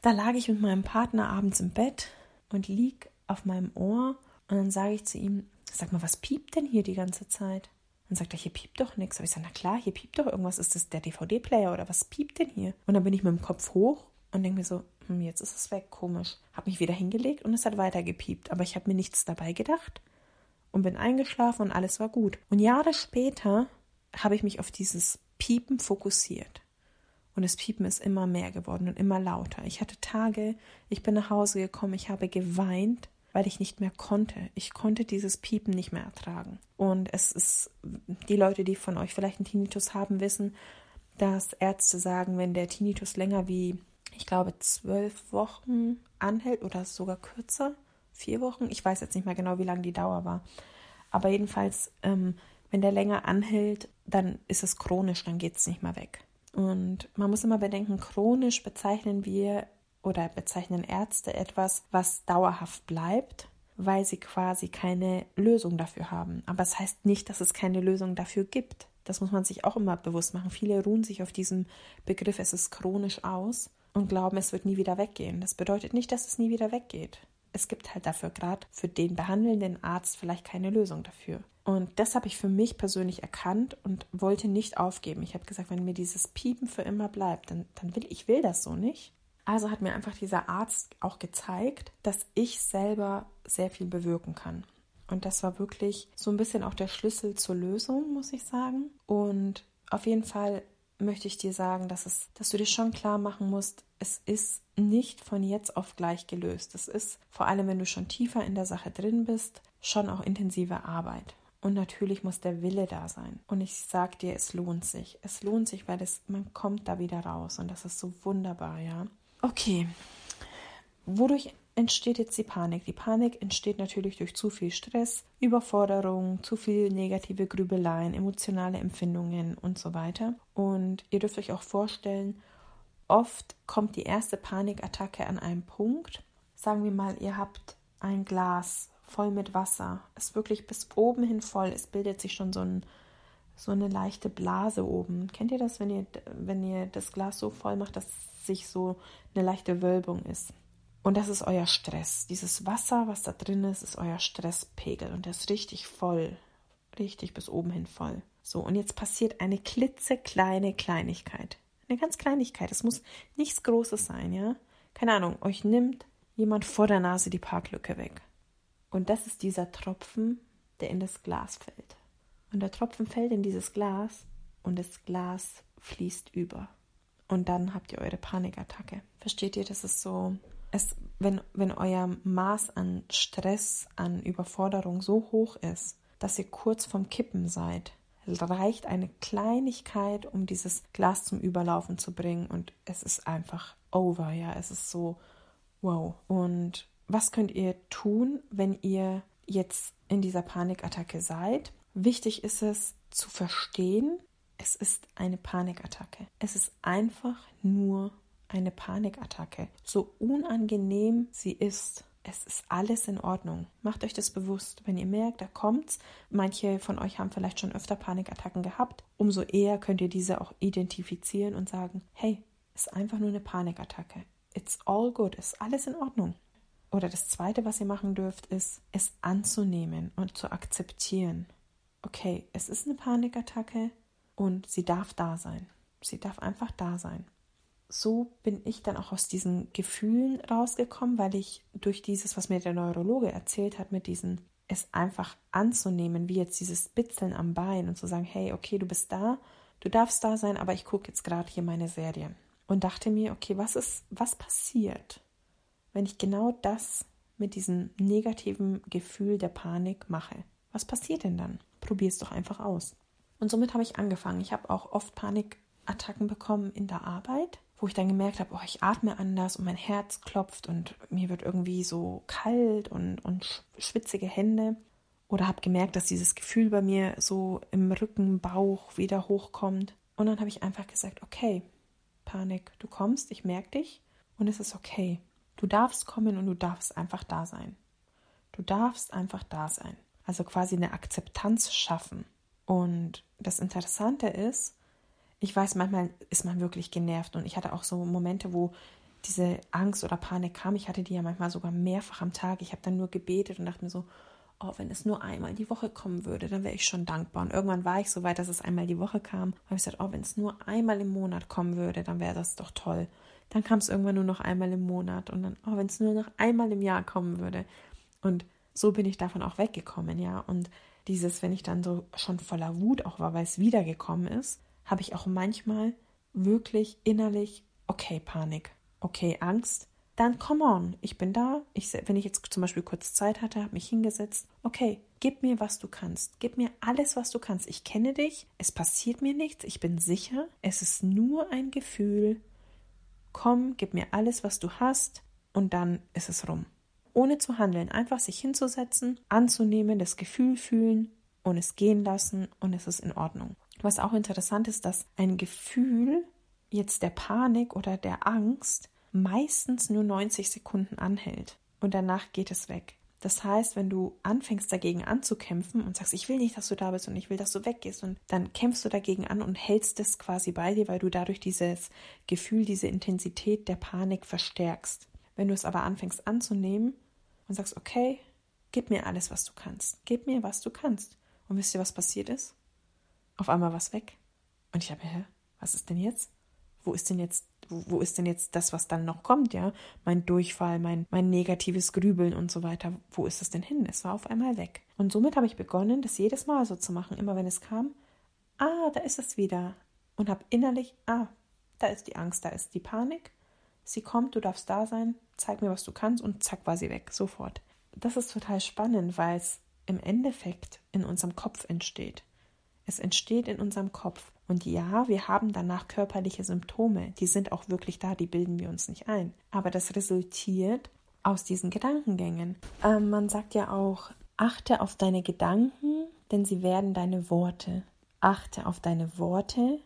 da lag ich mit meinem Partner abends im Bett und lieg auf meinem Ohr und dann sage ich zu ihm, sag mal, was piept denn hier die ganze Zeit? Dann sagt er, hier piept doch nichts. Aber ich sage, na klar, hier piept doch irgendwas. Ist das der DVD-Player oder was piept denn hier? Und dann bin ich mit dem Kopf hoch und denke mir so, hm, jetzt ist es weg, komisch. Habe mich wieder hingelegt und es hat weiter gepiept. Aber ich habe mir nichts dabei gedacht und bin eingeschlafen und alles war gut. Und Jahre später habe ich mich auf dieses Piepen fokussiert. Und das Piepen ist immer mehr geworden und immer lauter. Ich hatte Tage, ich bin nach Hause gekommen, ich habe geweint, weil ich nicht mehr konnte. Ich konnte dieses Piepen nicht mehr ertragen. Und es ist, die Leute, die von euch vielleicht einen Tinnitus haben, wissen, dass Ärzte sagen, wenn der Tinnitus länger wie, ich glaube, zwölf Wochen anhält oder sogar kürzer, vier Wochen, ich weiß jetzt nicht mehr genau, wie lange die Dauer war. Aber jedenfalls, ähm, wenn der länger anhält, dann ist es chronisch, dann geht es nicht mehr weg. Und man muss immer bedenken, chronisch bezeichnen wir oder bezeichnen Ärzte etwas, was dauerhaft bleibt, weil sie quasi keine Lösung dafür haben. Aber es das heißt nicht, dass es keine Lösung dafür gibt. Das muss man sich auch immer bewusst machen. Viele ruhen sich auf diesem Begriff, es ist chronisch aus und glauben, es wird nie wieder weggehen. Das bedeutet nicht, dass es nie wieder weggeht. Es gibt halt dafür gerade für den behandelnden Arzt vielleicht keine Lösung dafür. Und das habe ich für mich persönlich erkannt und wollte nicht aufgeben. Ich habe gesagt, wenn mir dieses Piepen für immer bleibt, dann, dann will ich will das so nicht. Also hat mir einfach dieser Arzt auch gezeigt, dass ich selber sehr viel bewirken kann. Und das war wirklich so ein bisschen auch der Schlüssel zur Lösung, muss ich sagen. Und auf jeden Fall möchte ich dir sagen, dass, es, dass du dir schon klar machen musst, es ist nicht von jetzt auf gleich gelöst. Es ist vor allem, wenn du schon tiefer in der Sache drin bist, schon auch intensive Arbeit. Und natürlich muss der Wille da sein. Und ich sag dir, es lohnt sich. Es lohnt sich, weil es, man kommt da wieder raus. Und das ist so wunderbar, ja. Okay. Wodurch entsteht jetzt die Panik? Die Panik entsteht natürlich durch zu viel Stress, Überforderung, zu viel negative Grübeleien, emotionale Empfindungen und so weiter. Und ihr dürft euch auch vorstellen, oft kommt die erste Panikattacke an einem Punkt. Sagen wir mal, ihr habt ein Glas voll mit Wasser, ist wirklich bis oben hin voll, es bildet sich schon so, ein, so eine leichte Blase oben. Kennt ihr das, wenn ihr, wenn ihr das Glas so voll macht, dass sich so eine leichte Wölbung ist? Und das ist euer Stress. Dieses Wasser, was da drin ist, ist euer Stresspegel und der ist richtig voll. Richtig bis oben hin voll. So, und jetzt passiert eine klitzekleine Kleinigkeit. Eine ganz Kleinigkeit. Es muss nichts Großes sein, ja? Keine Ahnung, euch nimmt jemand vor der Nase die Parklücke weg. Und das ist dieser Tropfen, der in das Glas fällt. Und der Tropfen fällt in dieses Glas und das Glas fließt über. Und dann habt ihr eure Panikattacke. Versteht ihr, das ist so es, wenn, wenn euer Maß an Stress, an Überforderung so hoch ist, dass ihr kurz vorm Kippen seid, reicht eine Kleinigkeit, um dieses Glas zum Überlaufen zu bringen und es ist einfach over, ja, es ist so wow. Und was könnt ihr tun, wenn ihr jetzt in dieser Panikattacke seid? Wichtig ist es zu verstehen, es ist eine Panikattacke. Es ist einfach nur eine Panikattacke. So unangenehm sie ist, es ist alles in Ordnung. Macht euch das bewusst. Wenn ihr merkt, da kommt's, manche von euch haben vielleicht schon öfter Panikattacken gehabt, umso eher könnt ihr diese auch identifizieren und sagen, hey, ist einfach nur eine Panikattacke. It's all good, ist alles in Ordnung. Oder das zweite, was ihr machen dürft, ist, es anzunehmen und zu akzeptieren. Okay, es ist eine Panikattacke und sie darf da sein. Sie darf einfach da sein so bin ich dann auch aus diesen Gefühlen rausgekommen, weil ich durch dieses, was mir der Neurologe erzählt hat, mit diesen es einfach anzunehmen, wie jetzt dieses Bitzeln am Bein und zu sagen, hey, okay, du bist da, du darfst da sein, aber ich gucke jetzt gerade hier meine Serie und dachte mir, okay, was ist, was passiert, wenn ich genau das mit diesem negativen Gefühl der Panik mache? Was passiert denn dann? Probier es doch einfach aus. Und somit habe ich angefangen. Ich habe auch oft Panikattacken bekommen in der Arbeit wo ich dann gemerkt habe, oh, ich atme anders und mein Herz klopft und mir wird irgendwie so kalt und, und schwitzige Hände. Oder habe gemerkt, dass dieses Gefühl bei mir so im Rücken, Bauch wieder hochkommt. Und dann habe ich einfach gesagt, okay, Panik, du kommst, ich merke dich und es ist okay. Du darfst kommen und du darfst einfach da sein. Du darfst einfach da sein. Also quasi eine Akzeptanz schaffen. Und das Interessante ist, ich weiß, manchmal ist man wirklich genervt und ich hatte auch so Momente, wo diese Angst oder Panik kam. Ich hatte die ja manchmal sogar mehrfach am Tag. Ich habe dann nur gebetet und dachte mir so, oh, wenn es nur einmal die Woche kommen würde, dann wäre ich schon dankbar. Und irgendwann war ich so weit, dass es einmal die Woche kam. habe ich gesagt, oh, wenn es nur einmal im Monat kommen würde, dann wäre das doch toll. Dann kam es irgendwann nur noch einmal im Monat und dann, oh, wenn es nur noch einmal im Jahr kommen würde. Und so bin ich davon auch weggekommen, ja. Und dieses, wenn ich dann so schon voller Wut auch war, weil es wiedergekommen ist, habe ich auch manchmal wirklich innerlich, okay, Panik, okay, Angst, dann come on, ich bin da. Ich, wenn ich jetzt zum Beispiel kurz Zeit hatte, habe mich hingesetzt. Okay, gib mir, was du kannst. Gib mir alles, was du kannst. Ich kenne dich. Es passiert mir nichts. Ich bin sicher. Es ist nur ein Gefühl. Komm, gib mir alles, was du hast. Und dann ist es rum. Ohne zu handeln. Einfach sich hinzusetzen, anzunehmen, das Gefühl fühlen und es gehen lassen und es ist in Ordnung. Was auch interessant ist, dass ein Gefühl jetzt der Panik oder der Angst meistens nur 90 Sekunden anhält und danach geht es weg. Das heißt, wenn du anfängst dagegen anzukämpfen und sagst, ich will nicht, dass du da bist und ich will, dass du weggehst und dann kämpfst du dagegen an und hältst es quasi bei dir, weil du dadurch dieses Gefühl, diese Intensität der Panik verstärkst. Wenn du es aber anfängst anzunehmen und sagst, okay, gib mir alles, was du kannst, gib mir, was du kannst. Und wisst ihr, was passiert ist? auf einmal was weg. Und ich habe, hä, was ist denn jetzt? Wo ist denn jetzt, wo, ist denn jetzt das, was dann noch kommt, ja? Mein Durchfall, mein, mein negatives Grübeln und so weiter. Wo ist es denn hin? Es war auf einmal weg. Und somit habe ich begonnen, das jedes Mal so zu machen, immer wenn es kam. Ah, da ist es wieder. Und habe innerlich, ah, da ist die Angst, da ist die Panik. Sie kommt, du darfst da sein, zeig mir, was du kannst und zack war sie weg, sofort. Das ist total spannend, weil es im Endeffekt in unserem Kopf entsteht. Es entsteht in unserem Kopf. Und ja, wir haben danach körperliche Symptome, die sind auch wirklich da, die bilden wir uns nicht ein. Aber das resultiert aus diesen Gedankengängen. Ähm, man sagt ja auch, achte auf deine Gedanken, denn sie werden deine Worte. Achte auf deine Worte,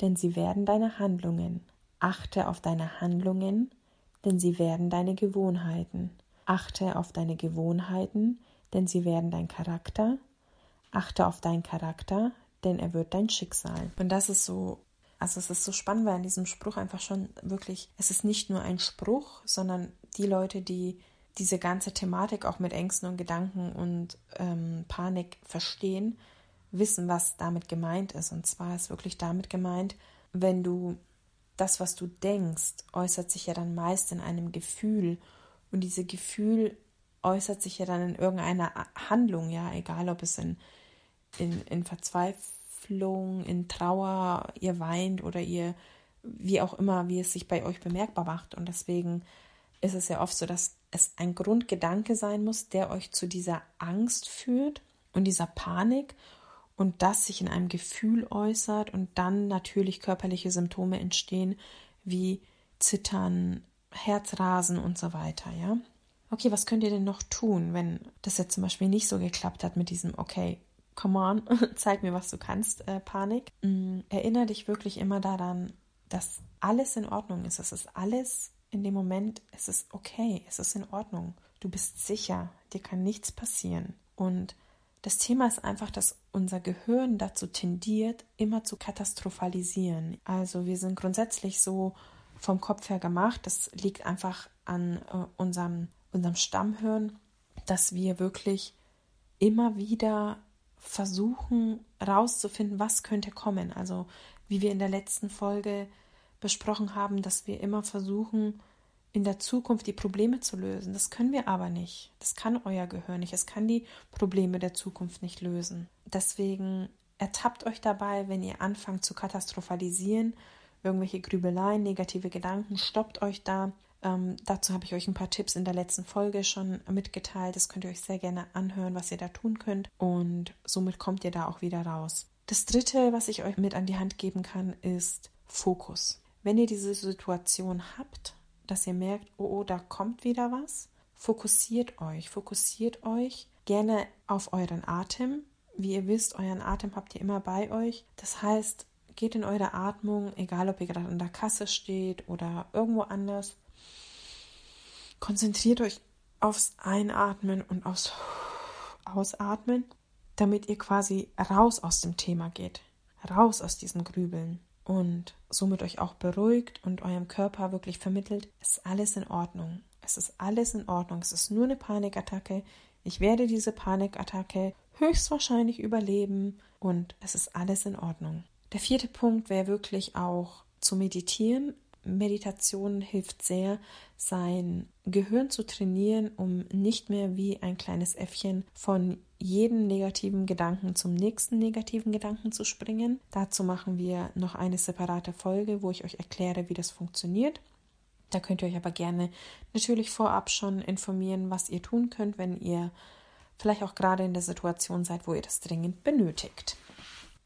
denn sie werden deine Handlungen. Achte auf deine Handlungen, denn sie werden deine Gewohnheiten. Achte auf deine Gewohnheiten, denn sie werden dein Charakter. Achte auf deinen Charakter, denn er wird dein Schicksal. Und das ist so, also es ist so spannend, weil in diesem Spruch einfach schon wirklich, es ist nicht nur ein Spruch, sondern die Leute, die diese ganze Thematik auch mit Ängsten und Gedanken und ähm, Panik verstehen, wissen, was damit gemeint ist. Und zwar ist wirklich damit gemeint, wenn du das, was du denkst, äußert sich ja dann meist in einem Gefühl. Und dieses Gefühl äußert sich ja dann in irgendeiner Handlung, ja, egal ob es in in, in Verzweiflung, in Trauer, ihr weint oder ihr, wie auch immer, wie es sich bei euch bemerkbar macht. Und deswegen ist es ja oft so, dass es ein Grundgedanke sein muss, der euch zu dieser Angst führt und dieser Panik und das sich in einem Gefühl äußert und dann natürlich körperliche Symptome entstehen, wie Zittern, Herzrasen und so weiter, ja. Okay, was könnt ihr denn noch tun, wenn das jetzt zum Beispiel nicht so geklappt hat mit diesem, okay, come on, [LAUGHS] zeig mir, was du kannst, äh, Panik. Mhm. Erinnere dich wirklich immer daran, dass alles in Ordnung ist. Es ist alles in dem Moment, es ist okay, es ist in Ordnung. Du bist sicher, dir kann nichts passieren. Und das Thema ist einfach, dass unser Gehirn dazu tendiert, immer zu katastrophalisieren. Also wir sind grundsätzlich so vom Kopf her gemacht. Das liegt einfach an äh, unserem, unserem Stammhirn, dass wir wirklich immer wieder versuchen rauszufinden, was könnte kommen. Also wie wir in der letzten Folge besprochen haben, dass wir immer versuchen, in der Zukunft die Probleme zu lösen. Das können wir aber nicht. Das kann euer Gehör nicht. Es kann die Probleme der Zukunft nicht lösen. Deswegen ertappt euch dabei, wenn ihr anfangt zu katastrophalisieren, irgendwelche Grübeleien, negative Gedanken, stoppt euch da ähm, dazu habe ich euch ein paar Tipps in der letzten Folge schon mitgeteilt. Das könnt ihr euch sehr gerne anhören, was ihr da tun könnt. Und somit kommt ihr da auch wieder raus. Das dritte, was ich euch mit an die Hand geben kann, ist Fokus. Wenn ihr diese Situation habt, dass ihr merkt, oh, oh, da kommt wieder was, fokussiert euch, fokussiert euch gerne auf euren Atem. Wie ihr wisst, euren Atem habt ihr immer bei euch. Das heißt, geht in eure Atmung, egal ob ihr gerade an der Kasse steht oder irgendwo anders, Konzentriert euch aufs Einatmen und aufs Ausatmen, damit ihr quasi raus aus dem Thema geht, raus aus diesem Grübeln und somit euch auch beruhigt und eurem Körper wirklich vermittelt, es ist alles in Ordnung. Es ist alles in Ordnung. Es ist nur eine Panikattacke. Ich werde diese Panikattacke höchstwahrscheinlich überleben und es ist alles in Ordnung. Der vierte Punkt wäre wirklich auch zu meditieren Meditation hilft sehr, sein Gehirn zu trainieren, um nicht mehr wie ein kleines Äffchen von jedem negativen Gedanken zum nächsten negativen Gedanken zu springen. Dazu machen wir noch eine separate Folge, wo ich euch erkläre, wie das funktioniert. Da könnt ihr euch aber gerne natürlich vorab schon informieren, was ihr tun könnt, wenn ihr vielleicht auch gerade in der Situation seid, wo ihr das dringend benötigt.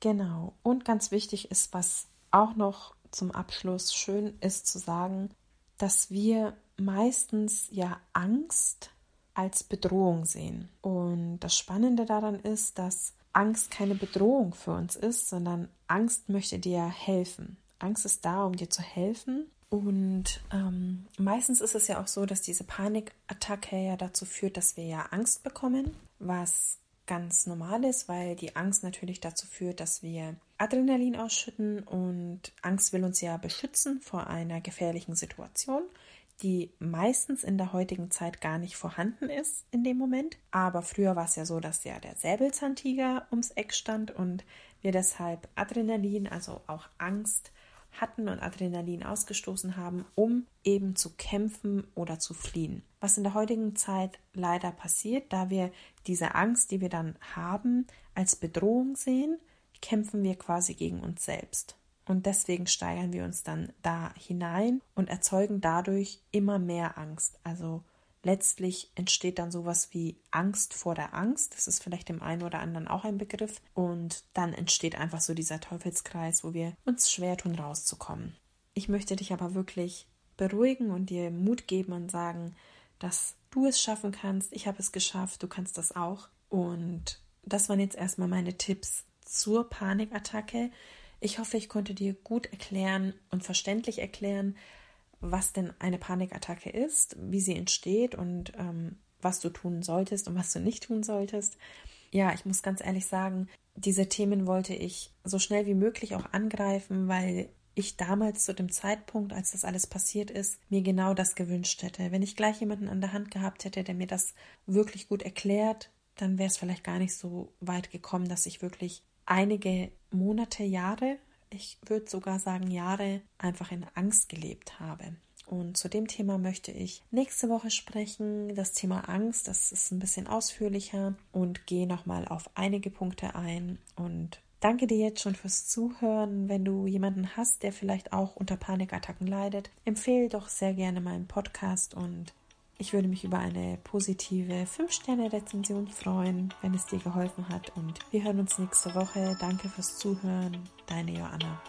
Genau. Und ganz wichtig ist, was auch noch zum Abschluss schön ist zu sagen, dass wir meistens ja Angst als Bedrohung sehen. Und das Spannende daran ist, dass Angst keine Bedrohung für uns ist, sondern Angst möchte dir helfen. Angst ist da, um dir zu helfen. Und ähm, meistens ist es ja auch so, dass diese Panikattacke ja dazu führt, dass wir ja Angst bekommen, was ganz normal ist, weil die Angst natürlich dazu führt, dass wir Adrenalin ausschütten und Angst will uns ja beschützen vor einer gefährlichen Situation, die meistens in der heutigen Zeit gar nicht vorhanden ist in dem Moment. Aber früher war es ja so, dass ja der Säbelzahntiger ums Eck stand und wir deshalb Adrenalin, also auch Angst, hatten und Adrenalin ausgestoßen haben, um eben zu kämpfen oder zu fliehen. Was in der heutigen Zeit leider passiert, da wir diese Angst, die wir dann haben, als Bedrohung sehen, kämpfen wir quasi gegen uns selbst. Und deswegen steigern wir uns dann da hinein und erzeugen dadurch immer mehr Angst. Also letztlich entsteht dann sowas wie Angst vor der Angst. Das ist vielleicht dem einen oder anderen auch ein Begriff. Und dann entsteht einfach so dieser Teufelskreis, wo wir uns schwer tun, rauszukommen. Ich möchte dich aber wirklich beruhigen und dir Mut geben und sagen, dass du es schaffen kannst. Ich habe es geschafft, du kannst das auch. Und das waren jetzt erstmal meine Tipps zur Panikattacke. Ich hoffe, ich konnte dir gut erklären und verständlich erklären, was denn eine Panikattacke ist, wie sie entsteht und ähm, was du tun solltest und was du nicht tun solltest. Ja, ich muss ganz ehrlich sagen, diese Themen wollte ich so schnell wie möglich auch angreifen, weil ich damals zu dem Zeitpunkt, als das alles passiert ist, mir genau das gewünscht hätte. Wenn ich gleich jemanden an der Hand gehabt hätte, der mir das wirklich gut erklärt, dann wäre es vielleicht gar nicht so weit gekommen, dass ich wirklich einige Monate, Jahre, ich würde sogar sagen Jahre, einfach in Angst gelebt habe. Und zu dem Thema möchte ich nächste Woche sprechen. Das Thema Angst, das ist ein bisschen ausführlicher und gehe nochmal auf einige Punkte ein und Danke dir jetzt schon fürs Zuhören. Wenn du jemanden hast, der vielleicht auch unter Panikattacken leidet, empfehle doch sehr gerne meinen Podcast und ich würde mich über eine positive 5-Sterne-Rezension freuen, wenn es dir geholfen hat. Und wir hören uns nächste Woche. Danke fürs Zuhören. Deine Joanna.